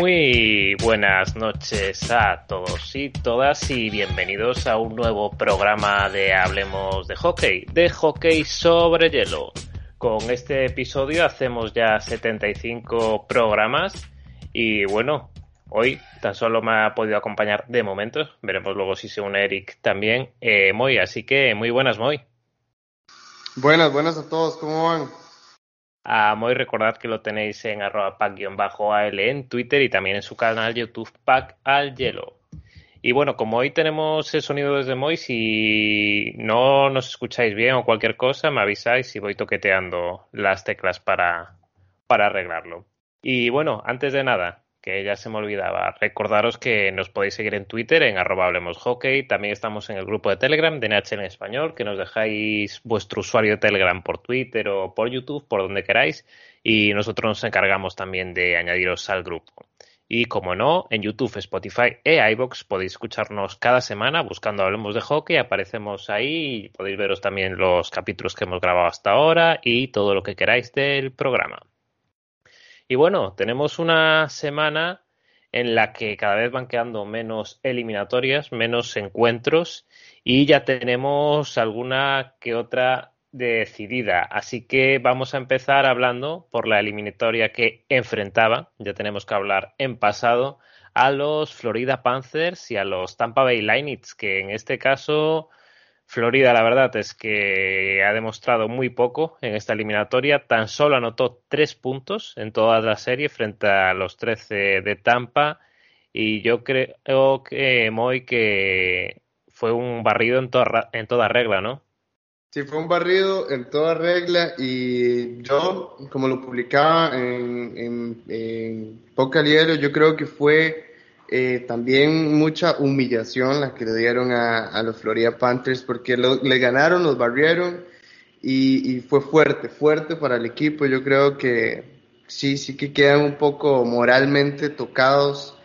Muy buenas noches a todos y todas y bienvenidos a un nuevo programa de Hablemos de Hockey, de hockey sobre hielo. Con este episodio hacemos ya 75 programas y bueno, hoy tan solo me ha podido acompañar de momento, veremos luego si se une Eric también, eh, Moy, así que muy buenas Moy. Buenas, buenas a todos, ¿cómo van? A Moy recordad que lo tenéis en arroba pack-al en Twitter y también en su canal YouTube Pack al Hielo. Y bueno, como hoy tenemos el sonido desde Moy, si no nos escucháis bien o cualquier cosa, me avisáis y voy toqueteando las teclas para, para arreglarlo. Y bueno, antes de nada, que ya se me olvidaba. Recordaros que nos podéis seguir en Twitter en arroba hablemos hockey. También estamos en el grupo de Telegram de NHL en español, que nos dejáis vuestro usuario de Telegram por Twitter o por YouTube, por donde queráis. Y nosotros nos encargamos también de añadiros al grupo. Y como no, en YouTube, Spotify e iBox podéis escucharnos cada semana buscando Hablemos de Hockey. Aparecemos ahí y podéis veros también los capítulos que hemos grabado hasta ahora y todo lo que queráis del programa. Y bueno, tenemos una semana en la que cada vez van quedando menos eliminatorias, menos encuentros y ya tenemos alguna que otra decidida. Así que vamos a empezar hablando por la eliminatoria que enfrentaba, ya tenemos que hablar en pasado, a los Florida Panthers y a los Tampa Bay Lightning, que en este caso Florida, la verdad es que ha demostrado muy poco en esta eliminatoria. Tan solo anotó tres puntos en toda la serie frente a los 13 de Tampa. Y yo creo que, Moy, que fue un barrido en, toda, en toda regla, ¿no? Sí, fue un barrido en toda regla. Y yo, como lo publicaba en, en, en Poca yo creo que fue eh, también mucha humillación la que le dieron a, los Florida Panthers porque le ganaron, los barrieron y, fue fuerte, fuerte para el equipo. Yo creo que sí, sí que quedan un poco moralmente tocados.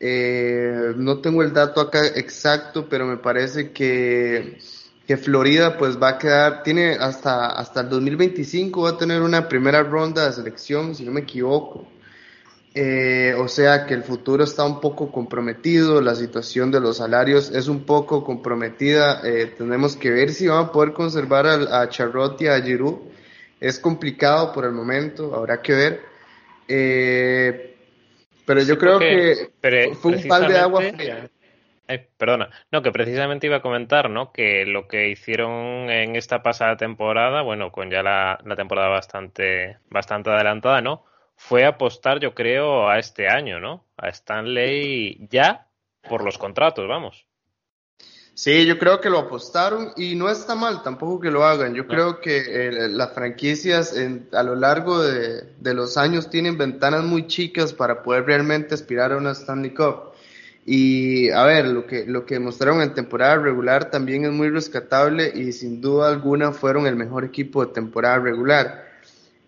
Eh, no tengo el dato acá exacto, pero me parece que, que Florida pues va a quedar, tiene hasta, hasta el 2025 va a tener una primera ronda de selección, si no me equivoco. Eh, o sea que el futuro está un poco comprometido, la situación de los salarios es un poco comprometida. Eh, tenemos que ver si van a poder conservar a, a Charlotte y a Giroud. Es complicado por el momento, habrá que ver. Eh, pero yo creo que fue un pal de agua fría. perdona, no, que precisamente iba a comentar, ¿no? Que lo que hicieron en esta pasada temporada, bueno, con ya la, la temporada bastante, bastante adelantada, ¿no? Fue apostar, yo creo, a este año, ¿no? A Stanley ya por los contratos, vamos. Sí, yo creo que lo apostaron y no está mal tampoco que lo hagan. Yo creo que eh, las franquicias a lo largo de, los años tienen ventanas muy chicas para poder realmente aspirar a una Stanley Cup. Y a ver, lo que, lo que mostraron en temporada regular también es muy rescatable y sin duda alguna fueron el mejor equipo de temporada regular.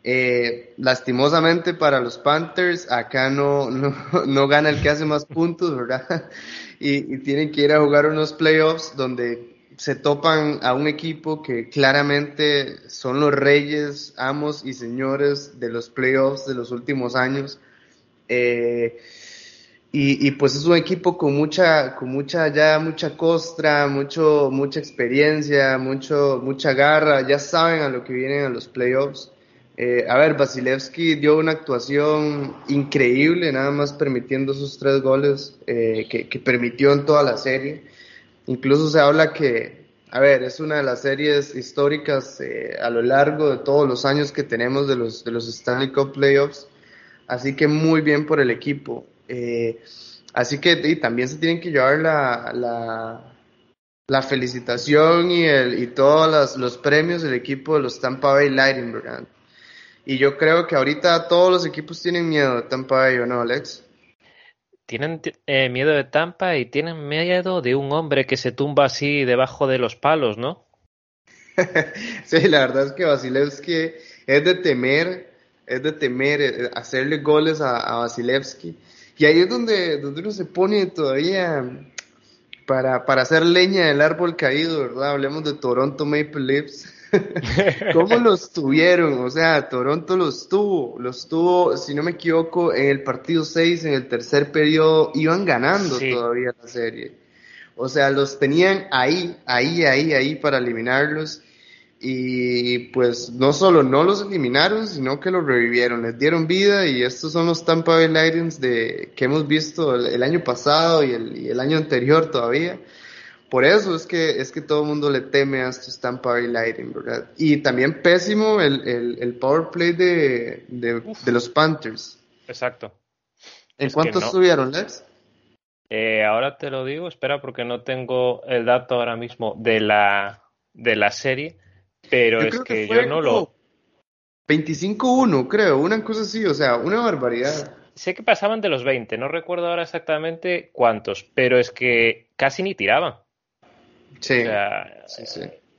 Eh, lastimosamente para los Panthers, acá no, no, gana el que hace más puntos, ¿verdad? Y, tienen que ir a jugar unos playoffs donde se topan a un equipo que claramente son los reyes, amos y señores de los playoffs de los últimos años. Eh, y, pues es un equipo con mucha, con mucha, ya mucha costra, mucho, mucha experiencia, mucho, mucha garra, ya saben a lo que vienen a los playoffs. Eh, a ver, Vasilevsky dio una actuación increíble, nada más permitiendo esos tres goles eh, que, permitió en toda la serie. Incluso se habla que, a ver, es una de las series históricas eh, a lo largo de todos los años que tenemos de los, de los Stanley Cup Playoffs. Así que muy bien por el equipo. así que y también se tienen que llevar la, la, la felicitación y, el, y todos los, los premios del equipo de los Tampa Bay Lightning, ¿verdad? Y yo creo que ahorita todos los equipos tienen miedo de Tampa Bay, ¿o no, Alex? tienen eh, miedo de Tampa y tienen miedo de un hombre que se tumba así debajo de los palos, ¿no? sí, la verdad es que Vasilevsky es de temer, es de temer eh, hacerle goles a, a Vasilevsky. Y ahí es donde, donde uno se pone todavía para, para hacer leña del árbol caído, ¿verdad? Hablemos de Toronto Maple Leafs. ¿Cómo los tuvieron? O sea, Toronto los tuvo, los tuvo, si no me equivoco, en el partido 6, en el tercer periodo, iban ganando todavía la serie. O sea, los tenían ahí, ahí, ahí, ahí para eliminarlos y pues no solo no los eliminaron, sino que los revivieron, les dieron vida y estos son los Tampa Bay Lightning de, que hemos visto el, año pasado y el, año anterior todavía. Por eso es que, es que todo el mundo le teme a estos Tampa Bay Lightning, ¿verdad? Y también pésimo el, el, power play de, de, los Panthers. Exacto. ¿En cuánto estuvieron, Lex? Eh, ahora te lo digo, espera porque no tengo el dato ahora mismo de la, de la serie pero es que, yo no lo... 25-1, creo, una cosa así, o sea, una barbaridad. Sé que pasaban de los 20, no recuerdo ahora exactamente cuántos, pero es que casi ni tiraban. Sí.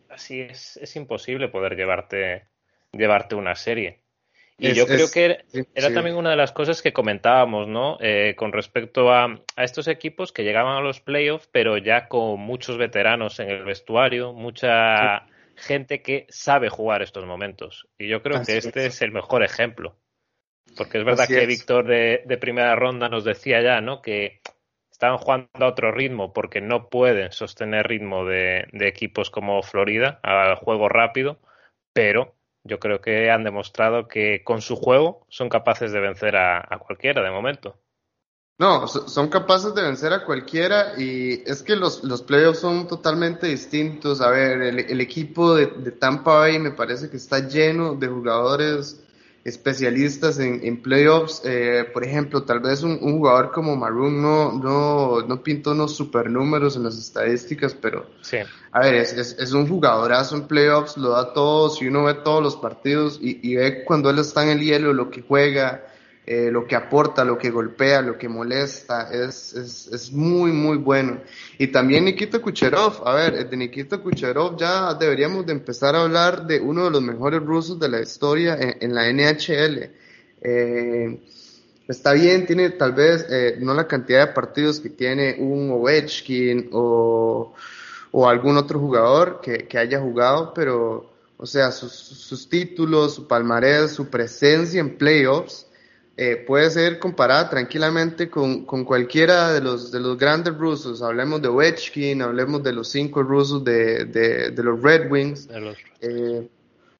Así es, es imposible poder llevarte, llevarte una serie. Y yo creo que era, también una de las cosas que comentábamos, ¿no? Eh, con respecto a, a, estos equipos que llegaban a los playoffs, pero ya con muchos veteranos en el vestuario, mucha gente que sabe jugar estos momentos. Y yo creo que este es. el mejor ejemplo. Porque es verdad que Víctor de, primera ronda nos decía ya, ¿no? Que estaban jugando a otro ritmo porque no pueden sostener ritmo de, equipos como Florida al juego rápido, pero yo creo que han demostrado que con su juego son capaces de vencer a cualquiera de momento. No, son capaces de vencer a cualquiera y es que los, los playoffs son totalmente distintos. A ver, el, equipo de, Tampa Bay me parece que está lleno de jugadores especialistas en, en playoffs. Eh, por ejemplo, tal vez un, jugador como Maroon no, no, no pintó unos super números en las estadísticas, pero sí. a ver, es, es, un jugadorazo en playoffs, lo da todo. Si uno ve todos los partidos y, y ve cuando él está en el hielo, lo que juega eh, lo que aporta, lo que golpea, lo que molesta, es, es, es, muy, muy bueno. Y también Nikita Kucherov, a ver, de Nikita Kucherov ya deberíamos de empezar a hablar de uno de los mejores rusos de la historia en, la NHL. Eh, está bien, tiene tal vez eh, no la cantidad de partidos que tiene un Ovechkin o, o algún otro jugador que, que haya jugado, pero, o sea, sus, sus títulos, su palmarés, su presencia en playoffs, eh, puede ser comparada tranquilamente con, con, cualquiera de los, de los grandes rusos. Hablemos de Ovechkin, hablemos de los cinco rusos de, de, de los Red Wings. Eh,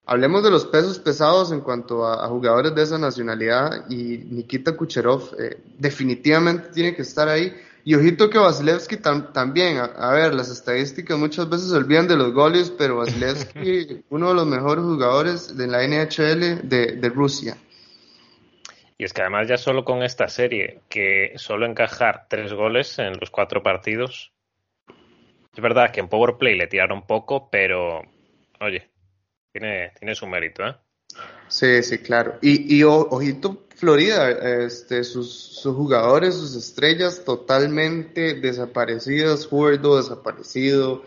hablemos de los pesos pesados en cuanto a, jugadores de esa nacionalidad y Nikita Kucherov eh, definitivamente tiene que estar ahí. Y ojito que Vasilevsky también, a, ver, las estadísticas muchas veces se olvidan de los goles, pero Vasilevsky, uno de los mejores jugadores de la NHL de, de Rusia. Y es que además ya solo con esta serie, que solo encajar tres goles en los cuatro partidos, es verdad que en Power Play le tiraron poco, pero oye, tiene, tiene su mérito, ¿eh? Sí, sí, claro. Y, y ojito, Florida, este, sus, sus, jugadores, sus estrellas totalmente desaparecidas, Huerdo desaparecido.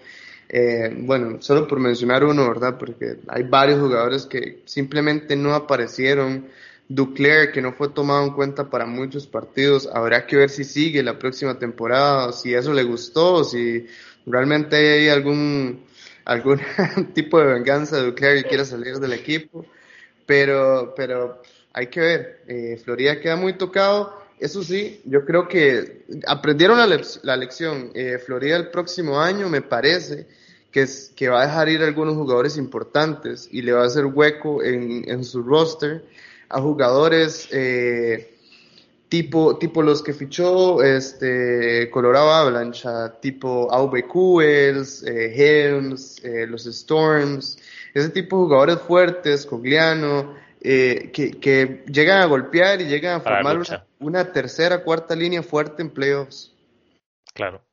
Eh, bueno, solo por mencionar uno, ¿verdad? Porque hay varios jugadores que simplemente no aparecieron. Duclair, que no fue tomado en cuenta para muchos partidos, habrá que ver si sigue la próxima temporada, si eso le gustó, si realmente hay algún, algún tipo de venganza de Duclair que quiera salir del equipo, pero, pero hay que ver, eh, Florida queda muy tocado, eso sí, yo creo que aprendieron la, la lección, eh, Florida el próximo año me parece que, es, que va a dejar ir algunos jugadores importantes y le va a hacer hueco en, en su roster a jugadores eh, tipo, tipo los que fichó este Colorado Avalanche, tipo Aube Kuels, eh, Helms, eh, los Storms, ese tipo de jugadores fuertes, Cogliano, que, que, llegan a golpear y llegan a formar una, una, tercera, cuarta línea fuerte en playoffs. Claro.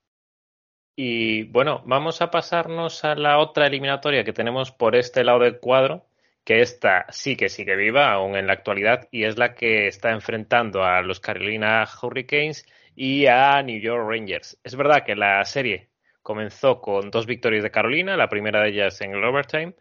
Y bueno, vamos a pasarnos a la otra eliminatoria que tenemos por este lado del cuadro, que esta sí que sigue viva aún en la actualidad y es la que está enfrentando a los Carolina Hurricanes y a New York Rangers. Es verdad que la serie comenzó con dos victorias de Carolina, la primera de ellas en el overtime,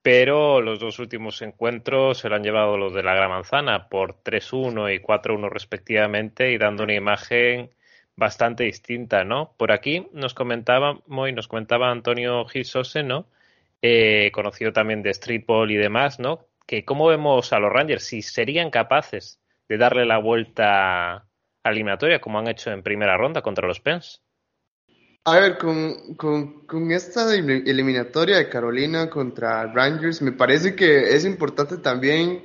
pero los dos últimos encuentros se lo han llevado los de la Gran Manzana por 3-1 y 4-1 respectivamente y dando una imagen bastante distinta, ¿no? Por aquí nos comentaba, muy, nos comentaba Antonio Gil ¿no? Eh, conocido también de Streetball y demás, ¿no? Que cómo vemos a los Rangers, si serían capaces de darle la vuelta a la eliminatoria como han hecho en primera ronda contra los Pens. A ver, con, con, con, esta eliminatoria de Carolina contra Rangers, me parece que es importante también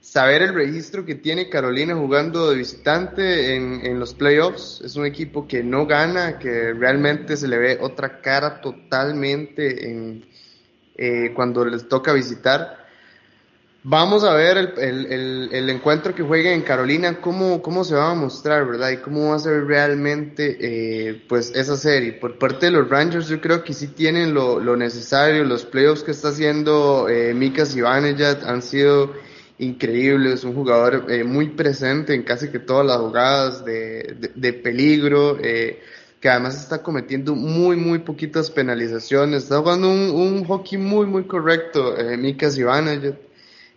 saber el registro que tiene Carolina jugando de visitante en, en, los playoffs. Es un equipo que no gana, que realmente se le ve otra cara totalmente en, eh, cuando les toca visitar. Vamos a ver el, el, el, encuentro que jueguen en Carolina, cómo, cómo se va a mostrar, ¿verdad? Y cómo va a ser realmente eh, pues esa serie. Por parte de los Rangers, yo creo que sí tienen lo, lo necesario. Los playoffs que está haciendo eh, Mika Zibanejad han sido increíbles. Un jugador eh, muy presente en casi que todas las jugadas de, de, de peligro. Eh, que además está cometiendo muy, muy poquitas penalizaciones. Está jugando un, hockey muy, muy correcto, eh, Mika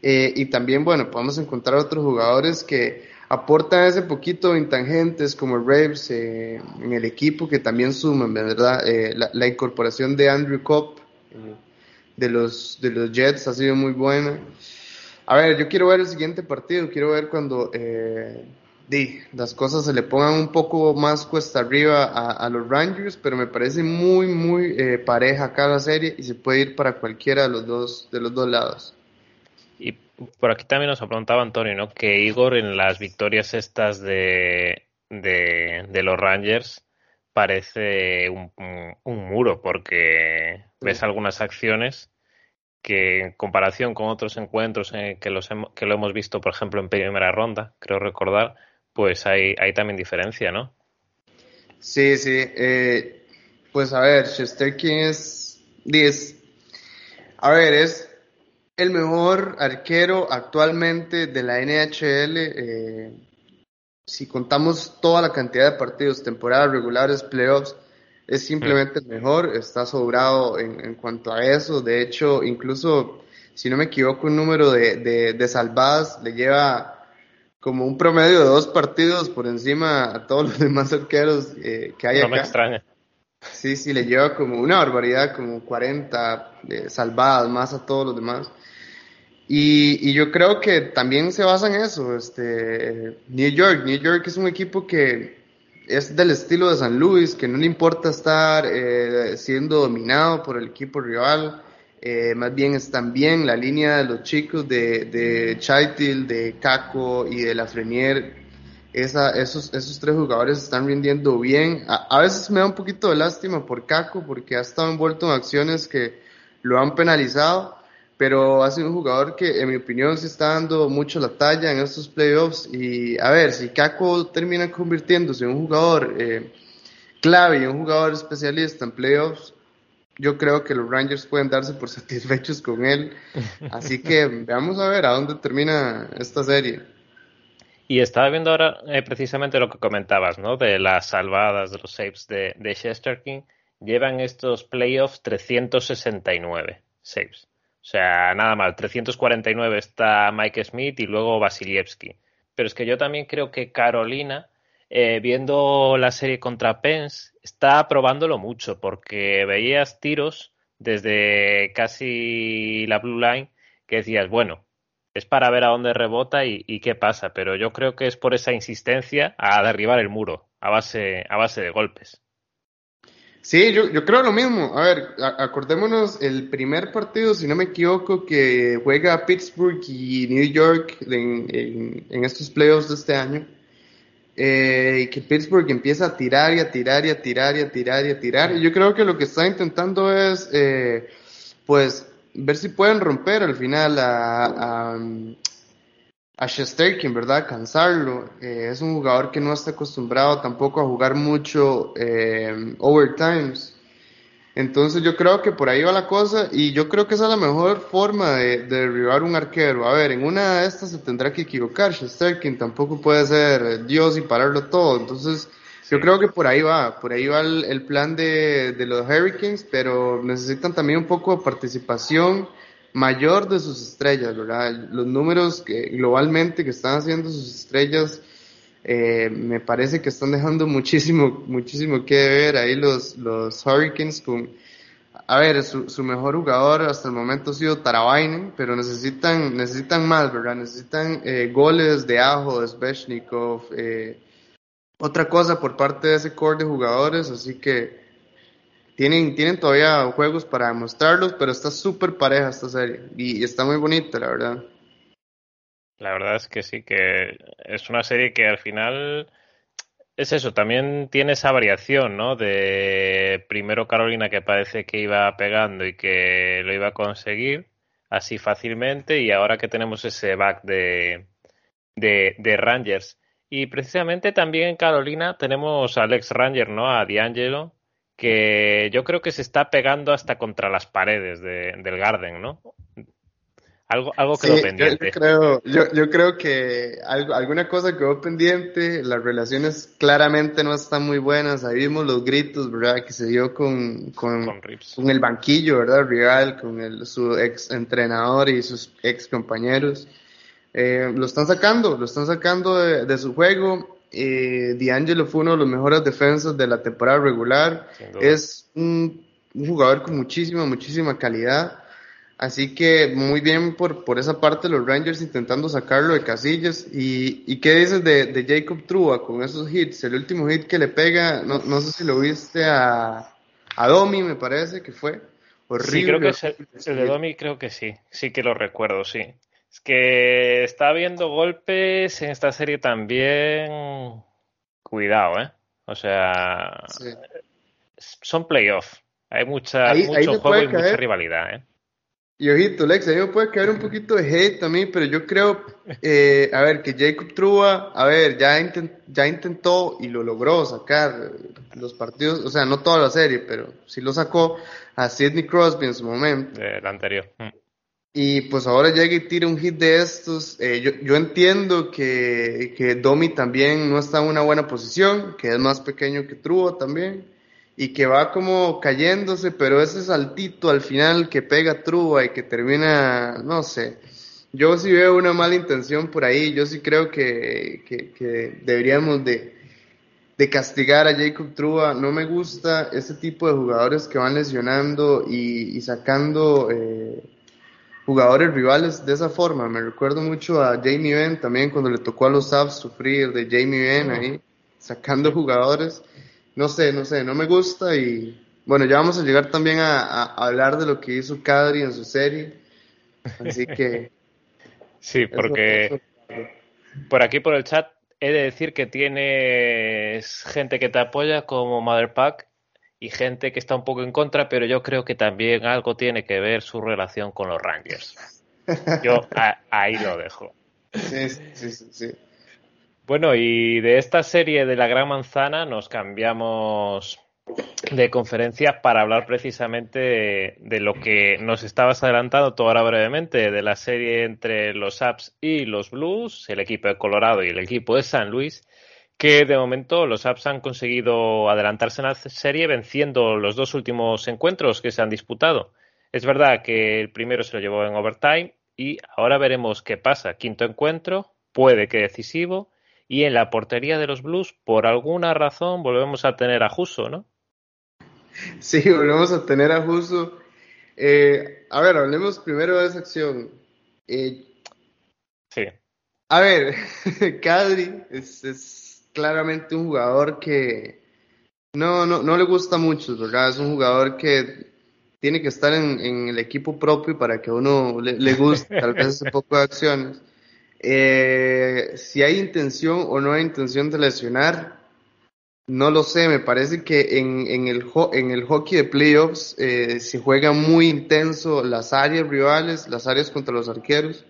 eh, y también, bueno, podemos encontrar otros jugadores que aportan ese poquito intangentes como Raves eh, en el equipo que también suman, ¿verdad? Eh, la, la, incorporación de Andrew Cobb eh, de, los, de los Jets ha sido muy buena. A ver, yo quiero ver el siguiente partido, quiero ver cuando eh, di, las cosas se le pongan un poco más cuesta arriba a, a los Rangers, pero me parece muy, muy eh, pareja cada serie y se puede ir para cualquiera de los dos, de los dos lados. Y por aquí también nos ha preguntado Antonio, ¿no? Que Igor en las victorias estas de, de, de los Rangers parece un, muro, porque sí. ves algunas acciones que en comparación con otros encuentros en que, los que lo hemos visto, por ejemplo, en primera ronda, creo recordar, pues hay, también diferencia, ¿no? Sí, sí. Eh, pues a ver, Shesterkin es 10. A ver, es el mejor arquero actualmente de la NHL. Eh, si contamos toda la cantidad de partidos, temporadas regulares, playoffs, es simplemente el mejor. Está sobrado en, en, cuanto a eso. De hecho, incluso, si no me equivoco, un número de, de, de salvadas le lleva como un promedio de dos partidos por encima a todos los demás arqueros eh, que hay no acá. me extraña. Sí, sí, le lleva como una barbaridad, como 40 eh, salvadas más a todos los demás. Y, y, yo creo que también se basa en eso. Este, New York, New York es un equipo que es del estilo de San Luis, que no le importa estar eh, siendo dominado por el equipo rival. Eh, más bien están bien la línea de los chicos de, Chaitil, de Caco y de Lafreniere. Esa, esos, esos tres jugadores están rindiendo bien. A, a, veces me da un poquito de lástima por Caco porque ha estado envuelto en acciones que lo han penalizado, pero ha sido un jugador que en mi opinión se está dando mucho la talla en estos playoffs y a ver, si Caco termina convirtiéndose en un jugador eh, clave y un jugador especialista en playoffs, yo creo que los Rangers pueden darse por satisfechos con él. Así que veamos a ver a dónde termina esta serie. Y estaba viendo ahora eh, precisamente lo que comentabas, ¿no? De las salvadas, de los saves de, de Chesterkin. Llevan estos playoffs 369 saves. O sea, nada mal. 349 está Mike Smith y luego Vasilievsky. Pero es que yo también creo que Carolina, eh, viendo la serie contra Pence, está probándolo mucho porque veías tiros desde casi la blue line que decías, bueno, es para ver a dónde rebota y, qué pasa, pero yo creo que es por esa insistencia a derribar el muro a base, a base de golpes. Sí, yo, yo creo lo mismo. A ver, acordémonos el primer partido, si no me equivoco, que juega Pittsburgh y New York en, en, en estos playoffs de este año eh, y que Pittsburgh empieza a tirar y a tirar y a tirar y a tirar y a tirar. Y yo creo que lo que está intentando es, eh, pues, ver si pueden romper al final a, a, a Shesterkin, ¿verdad? Cansarlo. Eh, es un jugador que no está acostumbrado tampoco a jugar mucho eh, overtimes. Entonces yo creo que por ahí va la cosa y yo creo que esa es la mejor forma de, derribar un arquero. A ver, en una de estas se tendrá que equivocar. Shesterkin tampoco puede ser Dios y pararlo todo. Entonces yo creo que por ahí va, por ahí va el, plan de, de, los Hurricanes, pero necesitan también un poco de participación mayor de sus estrellas, ¿verdad? Los números que globalmente que están haciendo sus estrellas eh, me parece que están dejando muchísimo, muchísimo que ver ahí los, los Hurricanes con, a ver, su, su mejor jugador hasta el momento ha sido Taravainen, pero necesitan, necesitan más, ¿verdad? Necesitan eh, goles de Ajo, de Sveshnikov, eh, otra cosa por parte de ese core de jugadores, así que tienen, tienen todavía juegos para demostrarlos, pero está súper pareja esta serie y está muy bonita, la verdad. La verdad es que sí, que es una serie que al final es eso, también tiene esa variación, ¿no? De primero Carolina que parece que iba pegando y que lo iba a conseguir así fácilmente y ahora que tenemos ese back de, de, de Rangers. Y precisamente también en Carolina tenemos al ex Ranger, ¿no? A D'Angelo, que yo creo que se está pegando hasta contra las paredes de, del Garden, ¿no? Algo, algo quedó pendiente. Yo, creo, yo, yo, creo que algo, alguna cosa quedó pendiente. Las relaciones claramente no están muy buenas. Ahí vimos los gritos, ¿verdad? Que se dio con, con, con, el banquillo, ¿verdad? Rival, con el, su ex entrenador y sus ex compañeros. Eh, lo están sacando, lo están sacando de, de su juego. Eh, D'Angelo fue uno de los mejores defensas de la temporada regular. Es un, un jugador con muchísima, muchísima calidad Así que muy bien por, por esa parte los Rangers intentando sacarlo de casillas. ¿Y, y qué dices de, de, Jacob Trua con esos hits? El último hit que le pega, no, no sé si lo viste a, a Domi, me parece que fue. Horrible. Sí, creo que es el, de Domi, creo que sí. Sí que lo recuerdo, sí. Es que está habiendo golpes en esta serie también. Cuidado, ¿eh? O sea, son playoffs. Hay mucha, mucho juego y mucha rivalidad, ¿eh? Y ojito, Lex, a mí me puede caer un poquito de hate también, pero yo creo, eh, a ver, que Jacob Trua, a ver, ya, ya intentó y lo logró sacar los partidos, o sea, no toda la serie, pero sí lo sacó a Sidney Crosby en su momento. El anterior. Mm. Y pues ahora llega y tira un hit de estos. Eh, yo, yo entiendo que, que Domi también no está en una buena posición, que es más pequeño que Trua también y que va como cayéndose, pero ese saltito al final que pega Trúa y que termina, no sé. Yo sí veo una mala intención por ahí, yo sí creo que, que, deberíamos de, de, castigar a Jacob Trúa. No me gusta ese tipo de jugadores que van lesionando y, sacando eh, jugadores rivales de esa forma. Me recuerdo mucho a Jamie Benn también cuando le tocó a los Sabs sufrir de Jamie Benn ahí, sacando jugadores no sé, no sé, no me gusta y bueno, ya vamos a llegar también a, hablar de lo que hizo Kadri en su serie, así que... sí, porque por aquí por el chat he de decir que tienes gente que te apoya como Mother Pack y gente que está un poco en contra, pero yo creo que también algo tiene que ver su relación con los Rangers. Yo ahí lo dejo. Sí, sí, sí, sí. Bueno, y de esta serie de la Gran Manzana nos cambiamos de conferencia para hablar precisamente de, lo que nos estabas adelantando tú ahora brevemente, de la serie entre los Apps y los Blues, el equipo de Colorado y el equipo de San Luis, que de momento los Apps han conseguido adelantarse en la serie venciendo los dos últimos encuentros que se han disputado. Es verdad que el primero se lo llevó en overtime y ahora veremos qué pasa. Quinto encuentro, puede que decisivo y en la portería de los Blues, por alguna razón, volvemos a tener a Juso, ¿no? Sí, volvemos a tener a Juso. Eh, a ver, hablemos primero de esa acción. Eh, sí. A ver, Kadri es, claramente un jugador que no, no, no le gusta mucho, ¿verdad? Es un jugador que tiene que estar en, el equipo propio para que a uno le, le guste tal vez ese poco de acciones. Eh, si hay intención o no hay intención de lesionar, no lo sé. Me parece que en, el, en el hockey de playoffs eh, se juega muy intenso las áreas rivales, las áreas contra los arqueros.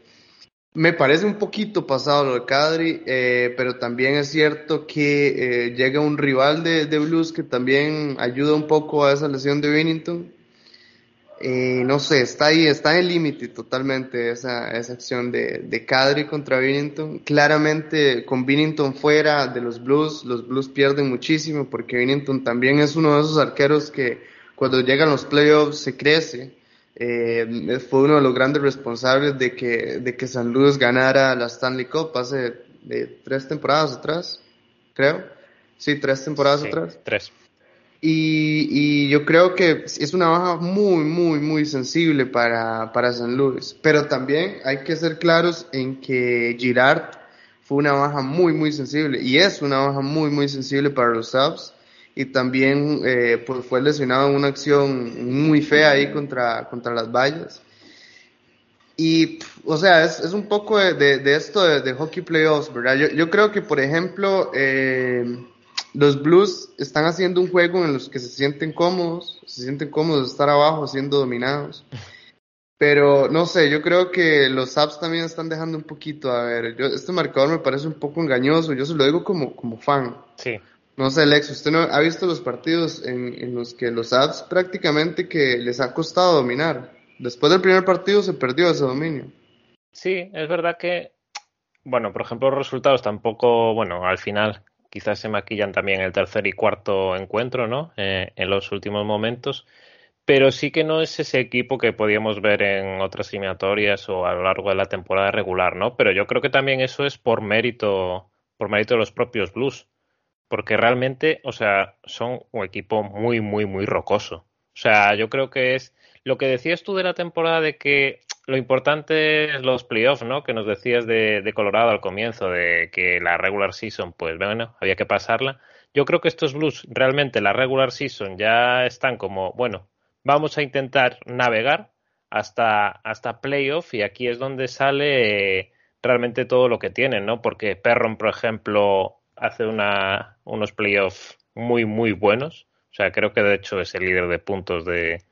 Me parece un poquito pasado lo de Cadri, eh, pero también es cierto que eh, llega un rival de, de, Blues que también ayuda un poco a esa lesión de Bennington. Eh, no sé, está ahí, está en el límite totalmente esa, esa acción de, de Cadri contra Bennington. Claramente, con Bennington fuera de los Blues, los Blues pierden muchísimo porque Bennington también es uno de esos arqueros que cuando llegan los playoffs se crece eh, fue uno de los grandes responsables de que, de que San Luis ganara la Stanley Cup hace de tres temporadas atrás, creo. Sí, tres temporadas atrás. Tres. Y, y, yo creo que es una baja muy, muy, muy sensible para, para San Luis. Pero también hay que ser claros en que Girard fue una baja muy, muy sensible. Y es una baja muy, muy sensible para los Subs y también eh, pues fue lesionado en una acción muy fea ahí contra, contra las vallas. Y, o sea, es, es un poco de, de, esto de, hockey playoffs, ¿verdad? Yo, yo creo que, por ejemplo, eh, los Blues están haciendo un juego en los que se sienten cómodos, se sienten cómodos de estar abajo siendo dominados. Pero no sé, yo creo que los Saps también están dejando un poquito. A ver, yo, este marcador me parece un poco engañoso. Yo se lo digo como, como fan. Sí. No sé, Lex, ¿usted no ha visto los partidos en, los que los Abs prácticamente que les ha costado dominar? Después del primer partido se perdió ese dominio. Sí, es verdad que, bueno, por ejemplo, los resultados tampoco, bueno, al final quizás se maquillan también el tercer y cuarto encuentro, ¿no? Eh, en los últimos momentos, pero sí que no es ese equipo que podíamos ver en otras eliminatorias o a lo largo de la temporada regular, ¿no? Pero yo creo que también eso es por mérito, por mérito de los propios Blues porque realmente, o sea, son un equipo muy, muy, muy rocoso. O sea, yo creo que es lo que decías tú de la temporada de que lo importante es los playoffs, ¿no? Que nos decías de, de, Colorado al comienzo, de que la regular season, pues bueno, había que pasarla. Yo creo que estos Blues, realmente la regular season ya están como, bueno, vamos a intentar navegar hasta, hasta playoff y aquí es donde sale realmente todo lo que tienen, ¿no? Porque Perron, por ejemplo, hace una, unos playoffs muy, muy buenos. O sea, creo que de hecho es el líder de puntos de,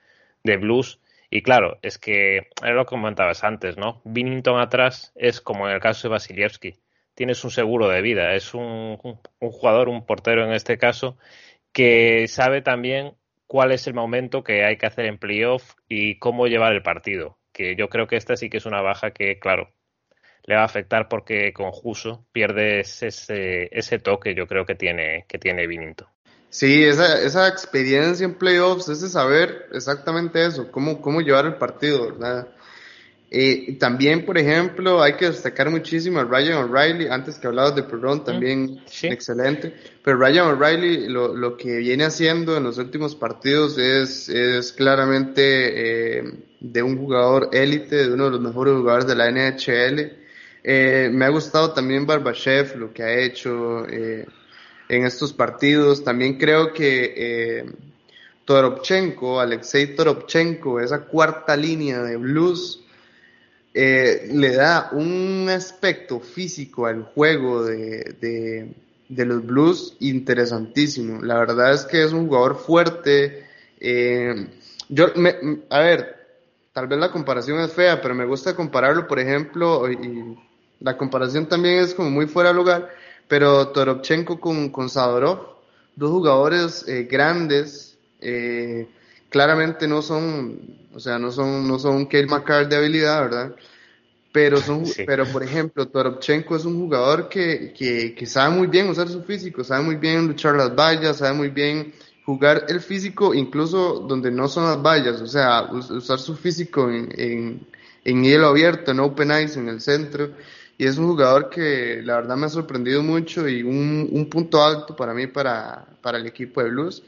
de Blues. Y claro, es que era lo que comentabas antes, ¿no? Binnington atrás es como en el caso de Vasilievski. Tienes un seguro de vida. Es un, un jugador, un portero en este caso, que sabe también cuál es el momento que hay que hacer en playoff y cómo llevar el partido. Que yo creo que esta sí que es una baja que, claro, le va a afectar porque con Juso pierde ese, ese toque yo creo que tiene, que tiene Vinito. Sí, esa, esa experiencia en playoffs, ese saber exactamente eso, cómo, cómo llevar el partido, ¿verdad? Eh, también, por ejemplo, hay que destacar muchísimo a Ryan O'Reilly, antes que hablabas de Perron, también excelente, pero Ryan O'Reilly lo, lo, que viene haciendo en los últimos partidos es, es claramente eh, de un jugador élite, de uno de los mejores jugadores de la NHL, eh, me ha gustado también Barbashev, lo que ha hecho eh, en estos partidos. También creo que eh, Toropchenko, Alexei Toropchenko, esa cuarta línea de blues, le da un aspecto físico al juego de, de, los blues interesantísimo. La verdad es que es un jugador fuerte. yo, a ver, tal vez la comparación es fea, pero me gusta compararlo, por ejemplo, y la comparación también es como muy fuera de lugar, pero Toropchenko con, con Sadorov, dos jugadores eh, grandes, eh, claramente no son, o sea, no son, no son Kale McCarr de habilidad, ¿verdad? Pero son, pero por ejemplo, Toropchenko es un jugador que, que, que sabe muy bien usar su físico, sabe muy bien luchar las vallas, sabe muy bien jugar el físico incluso donde no son las vallas, o sea, usar su físico en, en, en hielo abierto, en open ice, en el centro y es un jugador que la verdad me ha sorprendido mucho y un, un punto alto para mí para, para, el equipo de Blues.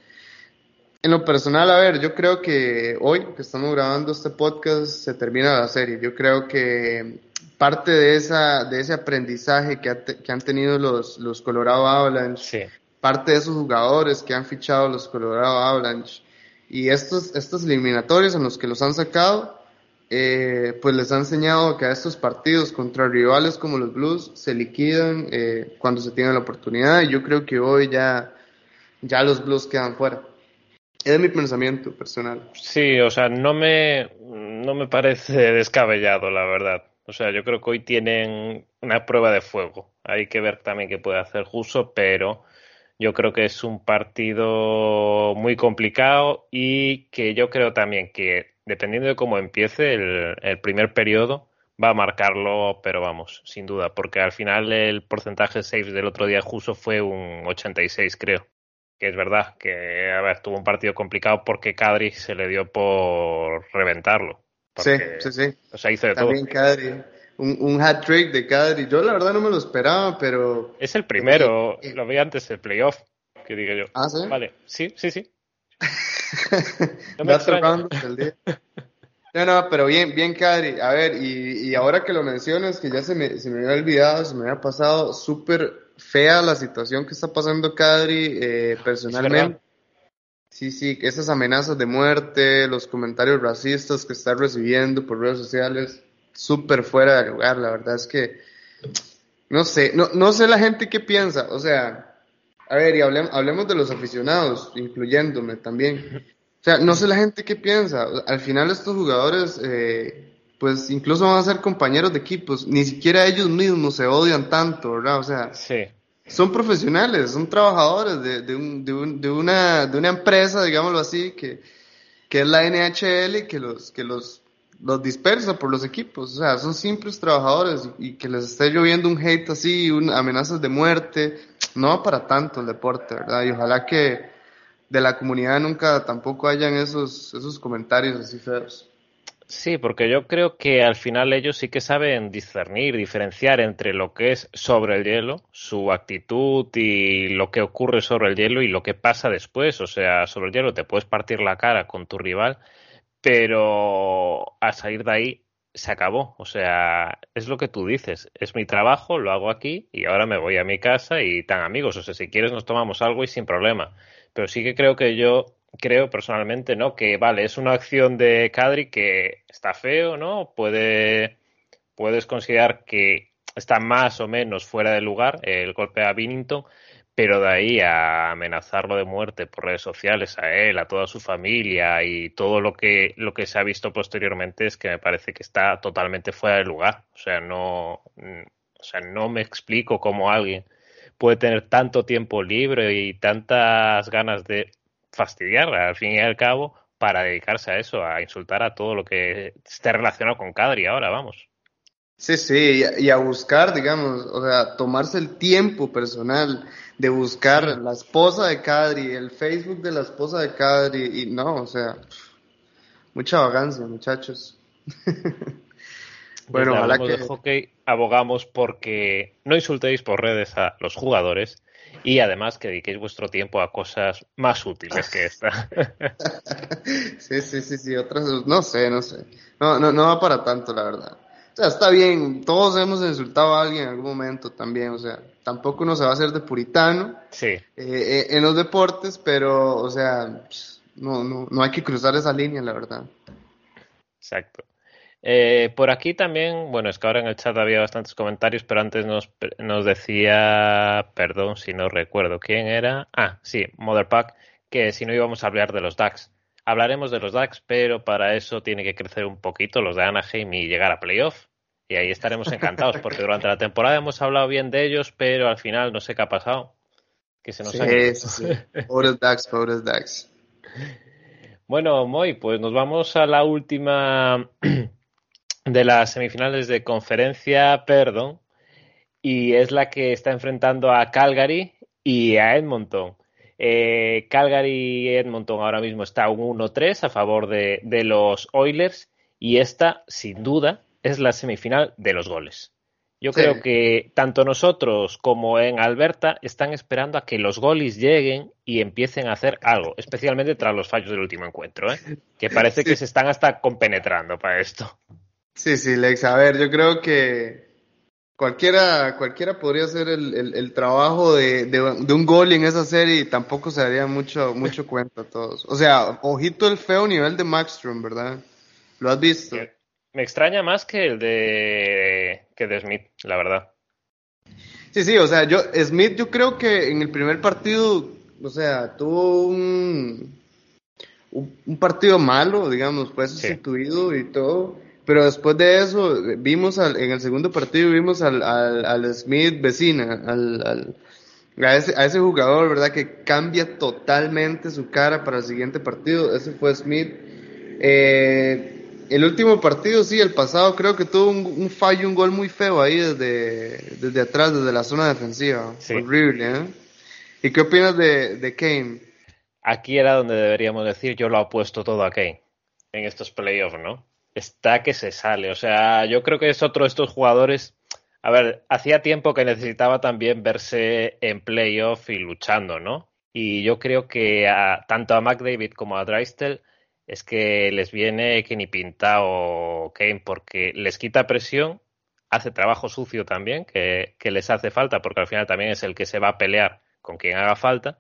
En lo personal, a ver, yo creo que hoy que estamos grabando este podcast se termina la serie. Yo creo que parte de, esa, de ese aprendizaje que, que han tenido los, los Colorado Avalanche, parte de esos jugadores que han fichado los Colorado Avalanche y estos, estos eliminatorios en los que los han sacado, eh, pues les ha enseñado que a estos partidos contra rivales como los Blues se liquidan eh, cuando se tiene la oportunidad y yo creo que hoy ya, ya los Blues quedan fuera. Es mi pensamiento personal. Sí, o sea, no me, no me parece descabellado, la verdad. O sea, yo creo que hoy tienen una prueba de fuego. Hay que ver también qué puede hacer Juso, pero yo creo que es un partido muy complicado y que yo creo también que dependiendo de cómo empiece el, primer periodo va a marcarlo, pero vamos, sin duda, porque al final el porcentaje de saves del otro día Juso fue un 86, creo. Que es verdad que, a ver, tuvo un partido complicado porque Cadri se le dio por reventarlo. sí, sí, sí. O sea, hizo de También Cadri un, un hat trick de Cadri. Yo la verdad no me lo esperaba, pero. Es el primero, lo vi antes del playoff, que digo yo. Ah, sí. Vale, sí, sí, sí. no me el día. No, no, pero bien, bien, Cadri. A ver, y, y ahora que lo mencionas, que ya se me, se me había olvidado, se me había pasado súper fea la situación que está pasando Cadri eh, personalmente. Sí, sí, esas amenazas de muerte, los comentarios racistas que está recibiendo por redes sociales súper fuera de lugar, la verdad es que, no sé, no, no sé la gente qué piensa, o sea, a ver, y hablemos, hablemos de los aficionados, incluyéndome también. O sea, no sé la gente qué piensa. Al final estos jugadores, eh, pues incluso van a ser compañeros de equipos. Ni siquiera ellos mismos se odian tanto, ¿verdad? O sea, sí. son profesionales, son trabajadores de, de, un, de, un, de, una, de una empresa, digámoslo así, que, que es la NHL, que los, que los los dispersa por los equipos. O sea, son simples trabajadores y, que les esté lloviendo un hate así, un, amenazas de muerte, no para tanto el deporte, ¿verdad? Y ojalá que de la comunidad nunca tampoco hayan esos, esos comentarios así feos. Sí, porque yo creo que al final ellos sí que saben discernir, diferenciar entre lo que es sobre el hielo, su actitud y lo que ocurre sobre el hielo y lo que pasa después. O sea, sobre el hielo te puedes partir la cara con tu rival, pero a salir de ahí se acabó. O sea, es lo que tú dices. Es mi trabajo, lo hago aquí y ahora me voy a mi casa y tan amigos. O sea, si quieres nos tomamos algo y sin problema. Pero sí que creo que yo creo personalmente, ¿no? Que vale, es una acción de Cadri que está feo, ¿no? Puede, puedes considerar que está más o menos fuera de lugar el golpe a Binnington, pero de ahí a amenazarlo de muerte por redes sociales a él, a toda su familia y todo lo que lo que se ha visto posteriormente es que me parece que está totalmente fuera de lugar. O sea, no o sea, no me explico cómo alguien puede tener tanto tiempo libre y tantas ganas de fastidiar al fin y al cabo para dedicarse a eso, a insultar a todo lo que esté relacionado con Cadri ahora, vamos. Sí, sí, y a buscar, digamos, o sea, tomarse el tiempo personal de buscar la esposa de Cadri, el Facebook de la esposa de Cadri, y no, o sea, mucha vagancia, muchachos. bueno, ojalá que... de hockey abogamos porque no insultéis por redes a los jugadores y además que dediquéis vuestro tiempo a cosas más útiles que esta. sí, sí, sí, sí, otras, no sé, no sé. No, no, no va para tanto, la verdad. Sea, está bien, todos hemos insultado a alguien en algún momento también, o sea, tampoco uno se va a hacer de puritano sí. Eh, eh, en los deportes, pero, o sea, no, no, no hay que cruzar esa línea, la verdad. Exacto. Eh, por aquí también, bueno, es que ahora en el chat había bastantes comentarios, pero antes nos, nos decía, perdón si no recuerdo quién era, ah, sí, Motherpack, que si no íbamos a hablar de los DAX. Hablaremos de los DAX, pero para eso tiene que crecer un poquito los de Anaheim y llegar a playoff. Y ahí estaremos encantados, porque durante la temporada hemos hablado bien de ellos, pero al final no sé qué ha pasado. Que se nos sí, han... sí, Pobres DAX, pobres DAX. Bueno, Moy, pues nos vamos a la última de las semifinales de conferencia, perdón, y es la que está enfrentando a Calgary y a Edmonton. Eh, Calgary y Edmonton ahora mismo está un 1-3 a favor de, de, los Oilers y esta, sin duda, es la semifinal de los goles. Yo sí. creo que tanto nosotros como en Alberta están esperando a que los goles lleguen y empiecen a hacer algo, especialmente tras los fallos del último encuentro, ¿eh? que parece sí. que se están hasta compenetrando para esto. Sí, sí, Lex. A ver, yo creo que cualquiera, cualquiera podría hacer el, el, el trabajo de, de, de, un gol en esa serie y tampoco se daría mucho, mucho cuenta a todos. O sea, ojito el feo nivel de Maxstrom, ¿verdad? ¿Lo has visto? Me extraña más que el de, que de Smith, la verdad. Sí, sí, o sea, yo, Smith yo creo que en el primer partido, o sea, tuvo un, un, un partido malo, digamos, fue sustituido sí. y todo pero después de eso, vimos en el segundo partido, vimos al, al, Smith vecina, al, a, ese, a ese jugador, ¿verdad? Que cambia totalmente su cara para el siguiente partido. Ese fue Smith. Eh, el último partido, sí, el pasado, creo que tuvo un, fallo, un gol muy feo ahí desde, desde atrás, desde la zona defensiva. Horrible, ¿eh? ¿Y qué opinas de, de Kane? Aquí era donde deberíamos decir, yo lo apuesto todo a Kane en estos playoffs, ¿no? está que se sale. O sea, yo creo que es otro de estos jugadores. A ver, hacía tiempo que necesitaba también verse en playoff y luchando, ¿no? Y yo creo que a, tanto a McDavid como a Drystel es que les viene que ni pintado Kane porque les quita presión, hace trabajo sucio también, que, que les hace falta, porque al final también es el que se va a pelear con quien haga falta.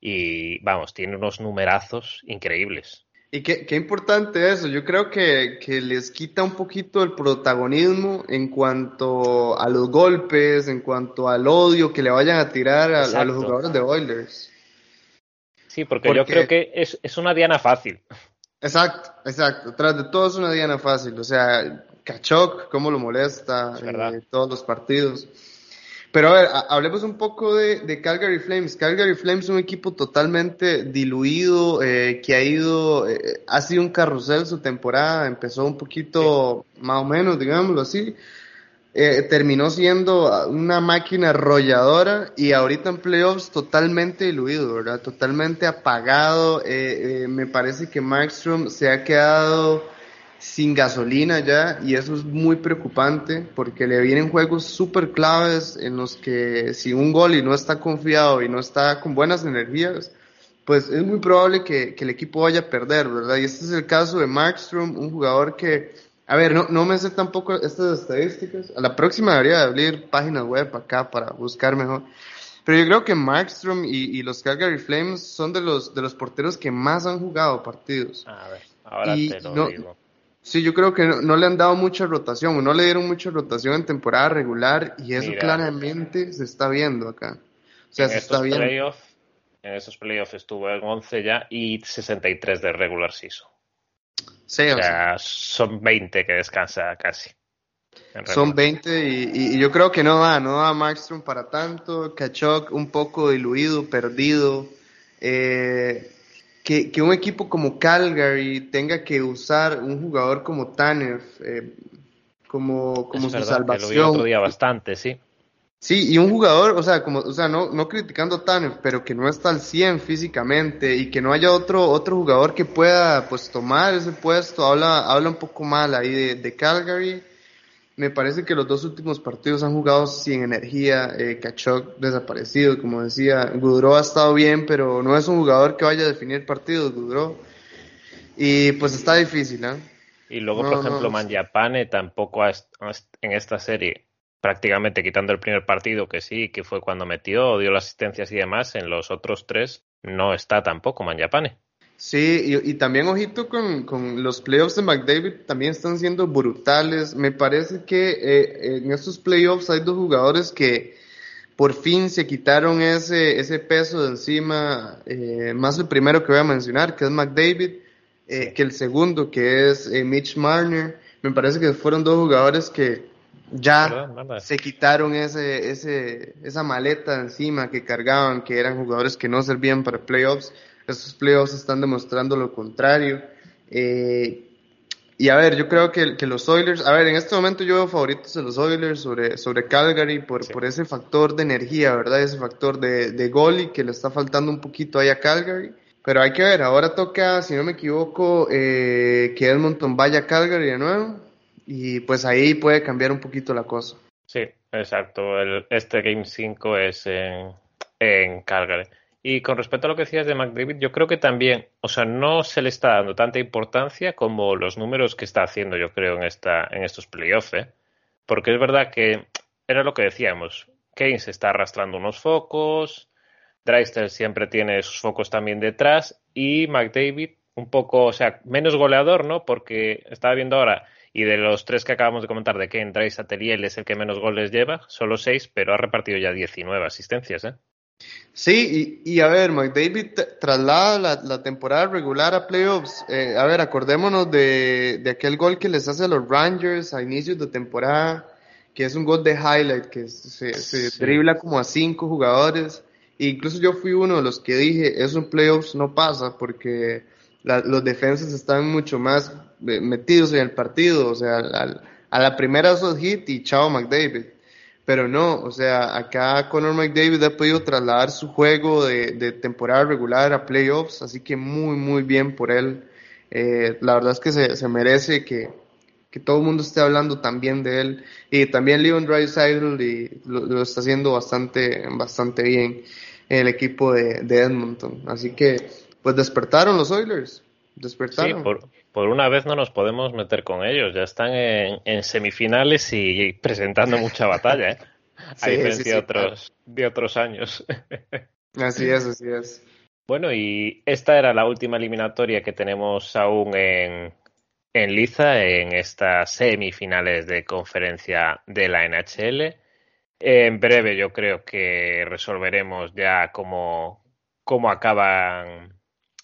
Y vamos, tiene unos numerazos increíbles. Y qué, qué, importante eso. Yo creo que, que, les quita un poquito el protagonismo en cuanto a los golpes, en cuanto al odio que le vayan a tirar a, los jugadores de Oilers. Sí, porque, yo creo que es, es, una diana fácil. Exacto, exacto. Tras de todo es una diana fácil. O sea, Kachok, cómo lo molesta en todos los partidos. Pero a ver, hablemos un poco de, Calgary Flames. Calgary Flames es un equipo totalmente diluido, eh, que ha ido, eh, ha sido un carrusel su temporada, empezó un poquito más o menos, digámoslo así. Eh, terminó siendo una máquina arrolladora y ahorita en playoffs totalmente diluido, ¿verdad? Totalmente apagado. me parece que Markstrom se ha quedado sin gasolina ya y eso es muy preocupante porque le vienen juegos súper claves en los que si un gol y no está confiado y no está con buenas energías, pues es muy probable que, el equipo vaya a perder, ¿verdad? Y este es el caso de Markstrom, un jugador que, a ver, no, no me sé tampoco estas estadísticas, a la próxima debería abrir páginas web acá para buscar mejor. Pero yo creo que Markstrom y, y los Calgary Flames son de los, de los porteros que más han jugado partidos. A ver, ahora te lo digo Sí, yo creo que no, le han dado mucha rotación, no le dieron mucha rotación en temporada regular, y eso claramente se está viendo acá. O sea, se está viendo. en esos playoffs estuvo en 11 ya y 63 de regular season. Sí, o, sea, son 20 que descansa casi. Son 20 y, yo creo que no da, no da Maxstrom para tanto. Kachok un poco diluido, perdido. Eh, que, un equipo como Calgary tenga que usar un jugador como Tanev eh, como, como su salvación. lo día bastante, sí. Sí, y un jugador, o sea, como, o sea, no, no criticando a Tanev, pero que no está al 100 físicamente y que no haya otro, otro jugador que pueda, pues, tomar ese puesto, habla, habla un poco mal ahí de, de Calgary me parece que los dos últimos partidos han jugado sin energía, eh, Kachok desaparecido, como decía, Gudro ha estado bien, pero no es un jugador que vaya a definir partidos, Gudro. Y pues está difícil, ¿eh? Y luego, por ejemplo, Manjapane tampoco en esta serie, prácticamente quitando el primer partido, que sí, que fue cuando metió, dio las asistencias y demás, en los otros tres no está tampoco Manjapane. Sí, y, también ojito con, con, los playoffs de McDavid, también están siendo brutales. Me parece que eh, en estos playoffs hay dos jugadores que por fin se quitaron ese, ese peso de encima, eh, más el primero que voy a mencionar, que es McDavid, eh, que el segundo, que es Mitch Marner. Me parece que fueron dos jugadores que ya se quitaron ese, ese, esa maleta encima que cargaban, que eran jugadores que no servían para playoffs estos playoffs están demostrando lo contrario. Eh, y a ver, yo creo que, los Oilers, a ver, en este momento yo veo favoritos de los Oilers sobre, sobre Calgary por, por ese factor de energía, ¿verdad? Ese factor de, de gol y que le está faltando un poquito ahí a Calgary. Pero hay que ver, ahora toca, si no me equivoco, eh, que Edmonton vaya a Calgary de nuevo y pues ahí puede cambiar un poquito la cosa. Sí, exacto. Este Game 5 es en, en Calgary. Y con respecto a lo que decías de McDavid, yo creo que también, o sea, no se le está dando tanta importancia como los números que está haciendo, yo creo, en, esta, en estos playoffs, ¿eh? Porque es verdad que era lo que decíamos, Kane se está arrastrando unos focos, Dreister siempre tiene sus focos también detrás y McDavid un poco, o sea, menos goleador, ¿no? Porque estaba viendo ahora, y de los tres que acabamos de comentar de Dreisaitl y él es el que menos goles lleva, solo seis, pero ha repartido ya 19 asistencias, ¿eh? Sí, y, a ver, McDavid traslada la, la, temporada regular a playoffs. Eh, a ver, acordémonos de, de, aquel gol que les hace a los Rangers a inicios de temporada, que es un gol de highlight, que se, se dribla como a cinco jugadores. E incluso yo fui uno de los que dije, eso en playoffs no pasa porque los defensas están mucho más metidos en el partido. O sea, a la primera esos hit y chao McDavid. Pero no, o sea, acá Conor McDavid ha podido trasladar su juego de, temporada regular a playoffs, así que muy, muy bien por él. Eh, la verdad es que se, merece que, todo el mundo esté hablando también de él. Y también Leon Draisaitl y lo, está haciendo bastante, bastante bien el equipo de, Edmonton. Así que, pues despertaron los Oilers. Despertaron. Sí, por, una vez no nos podemos meter con ellos. Ya están en, semifinales y presentando mucha batalla, ¿eh? A diferencia de, otros, de otros años. Así es, así es. Bueno, y esta era la última eliminatoria que tenemos aún en, en Liza, en estas semifinales de conferencia de la NHL. En breve yo creo que resolveremos ya cómo, cómo acaban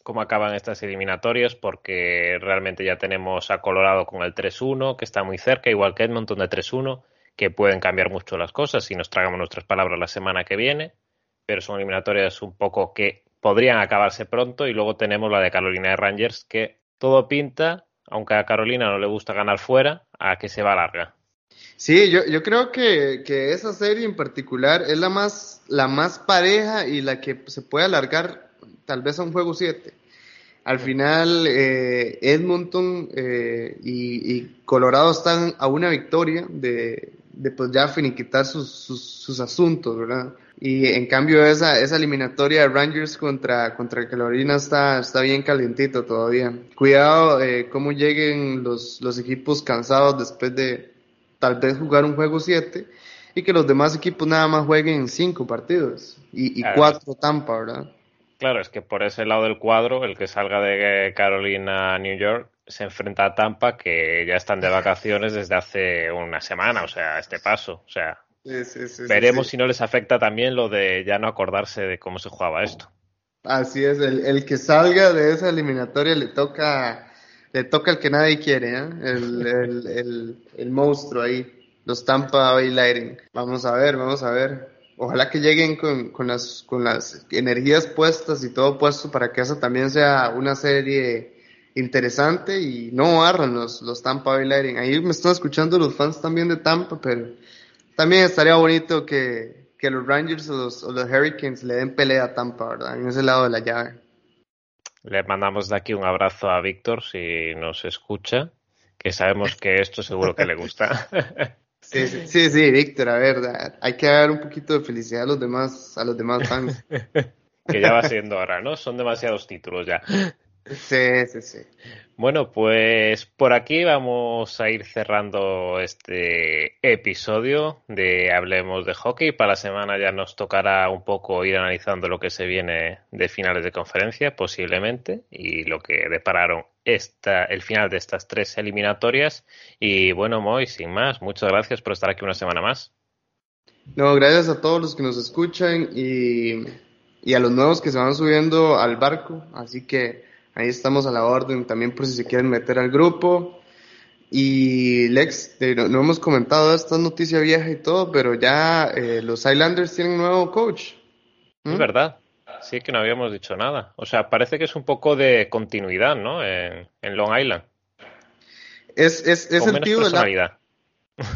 cómo acaban estas eliminatorias porque realmente ya tenemos a Colorado con el 3-1 que está muy cerca, igual que Edmonton de 3-1, que pueden cambiar mucho las cosas si nos tragamos nuestras palabras la semana que viene, pero son eliminatorias un poco que podrían acabarse pronto y luego tenemos la de Carolina de Rangers que todo pinta, aunque a Carolina no le gusta ganar fuera, a que se va larga. Sí, yo, creo que, que, esa serie en particular es la más, la más pareja y la que se puede alargar tal vez a un juego 7. Al final, eh, Edmonton eh, y, Colorado están a una victoria de, de pues ya finiquitar sus, sus, asuntos, ¿verdad? Y en cambio esa, esa eliminatoria de Rangers contra, contra Carolina está, está bien calientito todavía. Cuidado eh, cómo lleguen los, los equipos cansados después de, tal vez jugar un juego 7 y que los demás equipos nada más jueguen 5 partidos y 4 Tampa, ¿verdad? Claro, es que por ese lado del cuadro, el que salga de Carolina a New York se enfrenta a Tampa, que ya están de vacaciones desde hace una semana, o sea, este paso. O sea, veremos si no les afecta también lo de ya no acordarse de cómo se jugaba esto. Así es, el, el que salga de esa eliminatoria le toca le toca el que nadie quiere, ¿eh? el, el, el, monstruo ahí, los Tampa Bay Lightning. Vamos a ver, vamos a ver. Ojalá que lleguen con, con, las, con las energías puestas y todo puesto para que eso también sea una serie interesante y no barran los, los Tampa Bay Lightning. Ahí me están escuchando los fans también de Tampa, pero también estaría bonito que, que los Rangers o los, o los Hurricanes le den pelea a Tampa, ¿verdad? En ese lado de la llave. Le mandamos de aquí un abrazo a Víctor si nos escucha, que sabemos que esto seguro que le gusta. Sí, sí, sí, Víctor, a ver, hay que dar un poquito de felicidad a los demás, a los demás fans. que ya va siendo ahora, ¿no? Son demasiados títulos ya. Sí, sí, sí. Bueno, pues por aquí vamos a ir cerrando este episodio de Hablemos de Hockey. Para la semana ya nos tocará un poco ir analizando lo que se viene de finales de conferencia, posiblemente, y lo que depararon esta, el final de estas tres eliminatorias. Y bueno, Moy, sin más, muchas gracias por estar aquí una semana más. No, gracias a todos los que nos escuchan y, y a los nuevos que se van subiendo al barco. Así que Ahí estamos a la orden también por si se quieren meter al grupo. Y Lex, no, hemos comentado esta noticia vieja y todo, pero ya eh, los Islanders tienen nuevo coach. Es ¿Mm? verdad. Sí que no habíamos dicho nada. O sea, parece que es un poco de continuidad, ¿no? En, Long Island. Es, es, es el tío de la...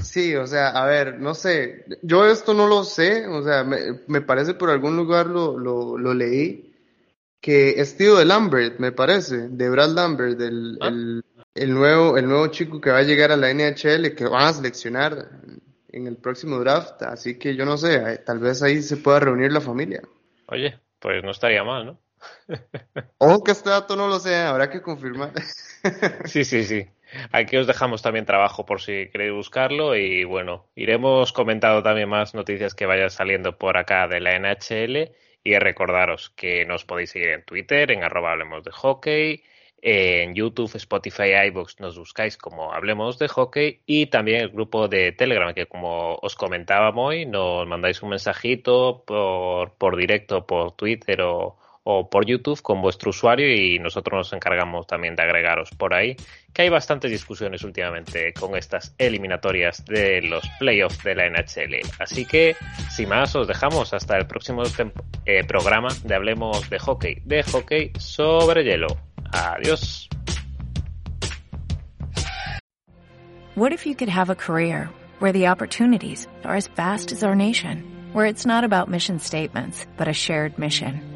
Sí, o sea, a ver, no sé. Yo esto no lo sé. O sea, me, me parece por algún lugar lo, lo, lo leí que es tío de Lambert, me parece, de Brad Lambert, del, ah. el, nuevo, el nuevo chico que va a llegar a la NHL, que van a seleccionar en el próximo draft. Así que yo no sé, eh, tal vez ahí se pueda reunir la familia. Oye, pues no estaría mal, ¿no? Aunque este dato no lo sé, habrá que confirmar. sí, sí, sí. Aquí os dejamos también trabajo por si queréis buscarlo y bueno, iremos comentando también más noticias que vayan saliendo por acá de la NHL y recordaros que nos podéis seguir en Twitter, en arroba hablemos de hockey, En YouTube, Spotify, iBox nos buscáis como Hablemos de Hockey y también el grupo de Telegram que como os comentábamos hoy nos mandáis un mensajito por, por directo, por Twitter o, o por YouTube con vuestro usuario y nosotros nos encargamos también de agregaros por ahí, que hay bastantes discusiones últimamente con estas eliminatorias de los playoffs de la NHL. Así que, sin más, os dejamos hasta el próximo eh, programa de Hablemos de Hockey, de hockey sobre hielo. Adiós. What if you could have a career where the opportunities are as vast as our nation, where it's not about mission statements, but a shared mission?